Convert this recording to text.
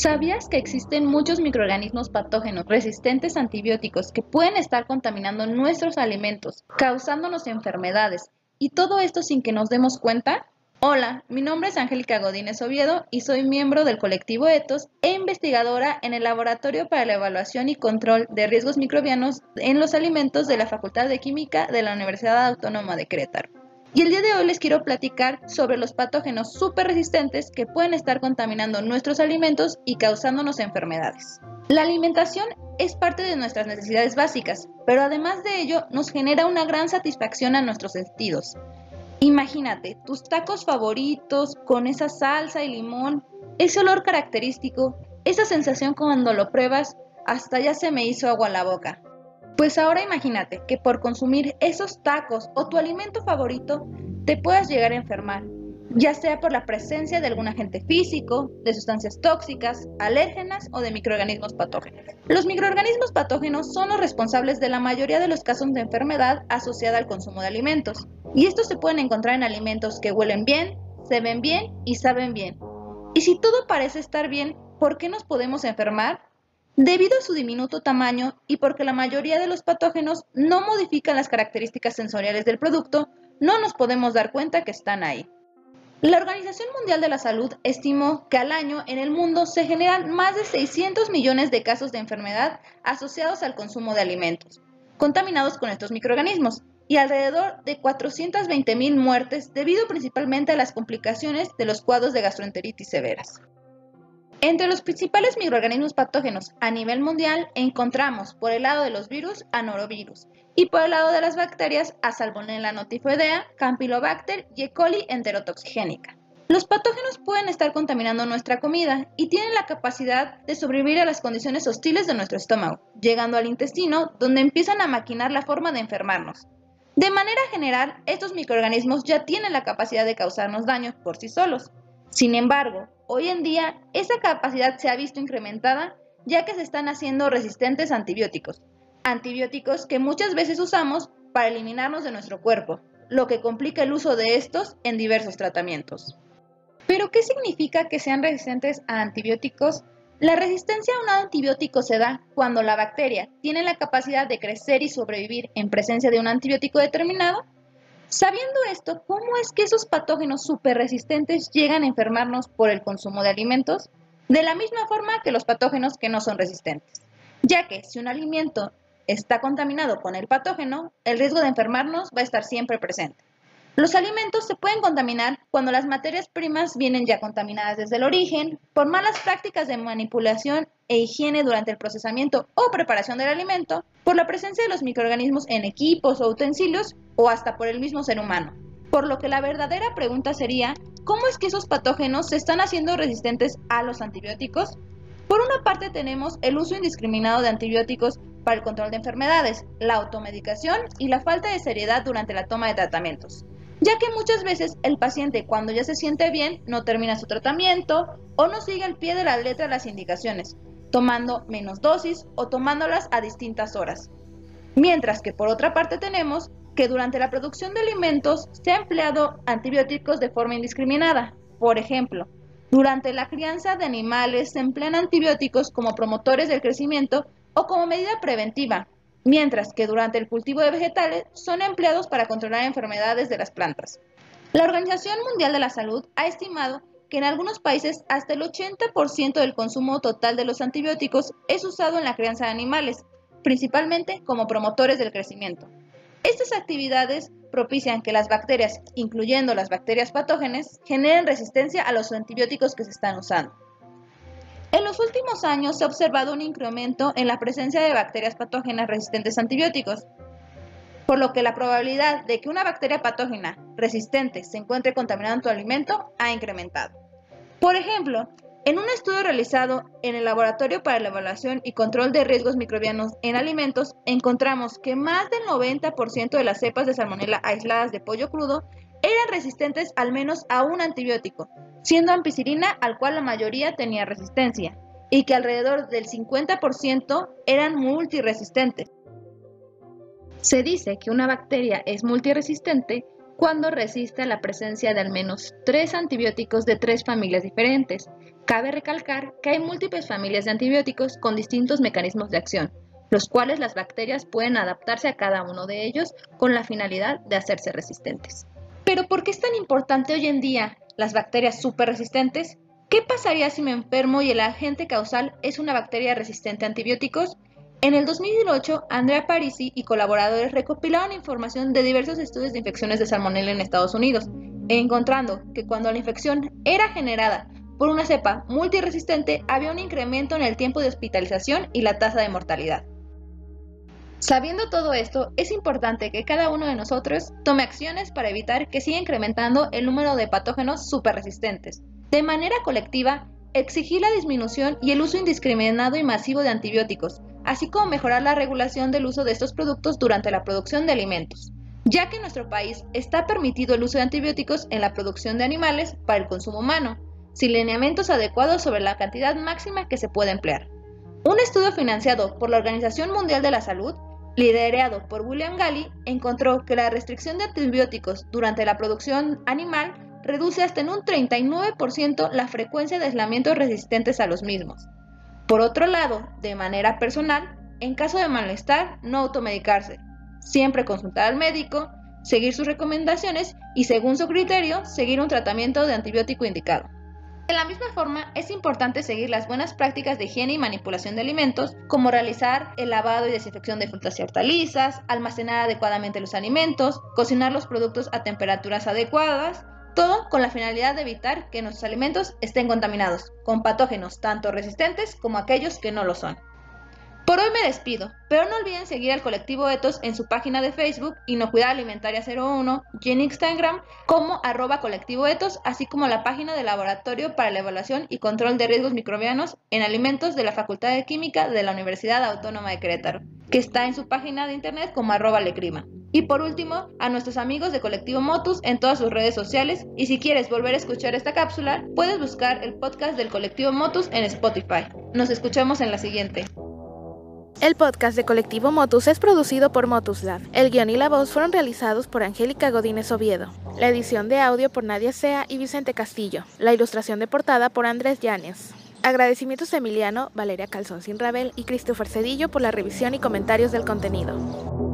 ¿Sabías que existen muchos microorganismos patógenos resistentes a antibióticos que pueden estar contaminando nuestros alimentos, causándonos enfermedades, y todo esto sin que nos demos cuenta? Hola, mi nombre es Angélica Godínez Oviedo y soy miembro del colectivo ETOS e investigadora en el Laboratorio para la Evaluación y Control de Riesgos Microbianos en los Alimentos de la Facultad de Química de la Universidad Autónoma de Querétaro. Y el día de hoy les quiero platicar sobre los patógenos súper resistentes que pueden estar contaminando nuestros alimentos y causándonos enfermedades. La alimentación es parte de nuestras necesidades básicas, pero además de ello nos genera una gran satisfacción a nuestros sentidos. Imagínate tus tacos favoritos con esa salsa y limón, ese olor característico, esa sensación cuando lo pruebas, hasta ya se me hizo agua a la boca. Pues ahora imagínate que por consumir esos tacos o tu alimento favorito te puedas llegar a enfermar, ya sea por la presencia de algún agente físico, de sustancias tóxicas, alérgenas o de microorganismos patógenos. Los microorganismos patógenos son los responsables de la mayoría de los casos de enfermedad asociada al consumo de alimentos, y estos se pueden encontrar en alimentos que huelen bien, se ven bien y saben bien. Y si todo parece estar bien, ¿por qué nos podemos enfermar? Debido a su diminuto tamaño y porque la mayoría de los patógenos no modifican las características sensoriales del producto, no nos podemos dar cuenta que están ahí. La Organización Mundial de la Salud estimó que al año en el mundo se generan más de 600 millones de casos de enfermedad asociados al consumo de alimentos, contaminados con estos microorganismos, y alrededor de 420 mil muertes debido principalmente a las complicaciones de los cuadros de gastroenteritis severas. Entre los principales microorganismos patógenos a nivel mundial encontramos por el lado de los virus a norovirus y por el lado de las bacterias a Salmonella notifoidea, Campylobacter y E. coli enterotoxigénica. Los patógenos pueden estar contaminando nuestra comida y tienen la capacidad de sobrevivir a las condiciones hostiles de nuestro estómago, llegando al intestino donde empiezan a maquinar la forma de enfermarnos. De manera general, estos microorganismos ya tienen la capacidad de causarnos daño por sí solos. Sin embargo, Hoy en día, esa capacidad se ha visto incrementada ya que se están haciendo resistentes antibióticos, antibióticos que muchas veces usamos para eliminarnos de nuestro cuerpo, lo que complica el uso de estos en diversos tratamientos. ¿Pero qué significa que sean resistentes a antibióticos? La resistencia a un antibiótico se da cuando la bacteria tiene la capacidad de crecer y sobrevivir en presencia de un antibiótico determinado Sabiendo esto, ¿cómo es que esos patógenos resistentes llegan a enfermarnos por el consumo de alimentos? De la misma forma que los patógenos que no son resistentes, ya que si un alimento está contaminado con el patógeno, el riesgo de enfermarnos va a estar siempre presente. Los alimentos se pueden contaminar cuando las materias primas vienen ya contaminadas desde el origen, por malas prácticas de manipulación e higiene durante el procesamiento o preparación del alimento, por la presencia de los microorganismos en equipos o utensilios o hasta por el mismo ser humano. Por lo que la verdadera pregunta sería, ¿cómo es que esos patógenos se están haciendo resistentes a los antibióticos? Por una parte tenemos el uso indiscriminado de antibióticos para el control de enfermedades, la automedicación y la falta de seriedad durante la toma de tratamientos, ya que muchas veces el paciente cuando ya se siente bien no termina su tratamiento o no sigue al pie de la letra las indicaciones, tomando menos dosis o tomándolas a distintas horas. Mientras que por otra parte tenemos que durante la producción de alimentos se ha empleado antibióticos de forma indiscriminada. Por ejemplo, durante la crianza de animales se emplean antibióticos como promotores del crecimiento o como medida preventiva, mientras que durante el cultivo de vegetales son empleados para controlar enfermedades de las plantas. La Organización Mundial de la Salud ha estimado que en algunos países hasta el 80% del consumo total de los antibióticos es usado en la crianza de animales, principalmente como promotores del crecimiento. Estas actividades propician que las bacterias, incluyendo las bacterias patógenas, generen resistencia a los antibióticos que se están usando. En los últimos años se ha observado un incremento en la presencia de bacterias patógenas resistentes a antibióticos, por lo que la probabilidad de que una bacteria patógena resistente se encuentre contaminando tu alimento ha incrementado. Por ejemplo, en un estudio realizado en el Laboratorio para la Evaluación y Control de Riesgos Microbianos en Alimentos, encontramos que más del 90% de las cepas de salmonela aisladas de pollo crudo eran resistentes al menos a un antibiótico, siendo ampicilina al cual la mayoría tenía resistencia, y que alrededor del 50% eran multiresistentes. Se dice que una bacteria es multiresistente cuando resiste a la presencia de al menos tres antibióticos de tres familias diferentes, Cabe recalcar que hay múltiples familias de antibióticos con distintos mecanismos de acción, los cuales las bacterias pueden adaptarse a cada uno de ellos con la finalidad de hacerse resistentes. Pero ¿por qué es tan importante hoy en día las bacterias súper resistentes? ¿Qué pasaría si me enfermo y el agente causal es una bacteria resistente a antibióticos? En el 2008, Andrea Parisi y colaboradores recopilaron información de diversos estudios de infecciones de salmonella en Estados Unidos, encontrando que cuando la infección era generada por una cepa multiresistente, había un incremento en el tiempo de hospitalización y la tasa de mortalidad. Sabiendo todo esto, es importante que cada uno de nosotros tome acciones para evitar que siga incrementando el número de patógenos superresistentes. De manera colectiva, exigir la disminución y el uso indiscriminado y masivo de antibióticos, así como mejorar la regulación del uso de estos productos durante la producción de alimentos, ya que en nuestro país está permitido el uso de antibióticos en la producción de animales para el consumo humano, sin lineamientos adecuados sobre la cantidad máxima que se puede emplear. Un estudio financiado por la Organización Mundial de la Salud liderado por William Galli, encontró que la restricción de antibióticos durante la producción animal reduce hasta en un 39% la frecuencia de aislamientos resistentes a los mismos. Por otro lado, de manera personal, en caso de malestar, no automedicarse, siempre consultar al médico, seguir sus recomendaciones y, según su criterio, seguir un tratamiento de antibiótico indicado. De la misma forma, es importante seguir las buenas prácticas de higiene y manipulación de alimentos, como realizar el lavado y desinfección de frutas y hortalizas, almacenar adecuadamente los alimentos, cocinar los productos a temperaturas adecuadas, todo con la finalidad de evitar que nuestros alimentos estén contaminados con patógenos tanto resistentes como aquellos que no lo son. Por hoy me despido, pero no olviden seguir al colectivo Etos en su página de Facebook Inocuidad Alimentaria 01 y en Instagram como arroba colectivo Etos, así como la página del Laboratorio para la Evaluación y Control de Riesgos Microbianos en Alimentos de la Facultad de Química de la Universidad Autónoma de Querétaro, que está en su página de internet como arroba lecrima. Y por último, a nuestros amigos de Colectivo Motus en todas sus redes sociales. Y si quieres volver a escuchar esta cápsula, puedes buscar el podcast del Colectivo Motus en Spotify. Nos escuchamos en la siguiente. El podcast de Colectivo Motus es producido por Motus Lab. El guion y la voz fueron realizados por Angélica Godínez Oviedo. La edición de audio por Nadia Sea y Vicente Castillo. La ilustración de portada por Andrés Llanes. Agradecimientos a Emiliano, Valeria Calzón Sin Rabel y Christopher Cedillo por la revisión y comentarios del contenido.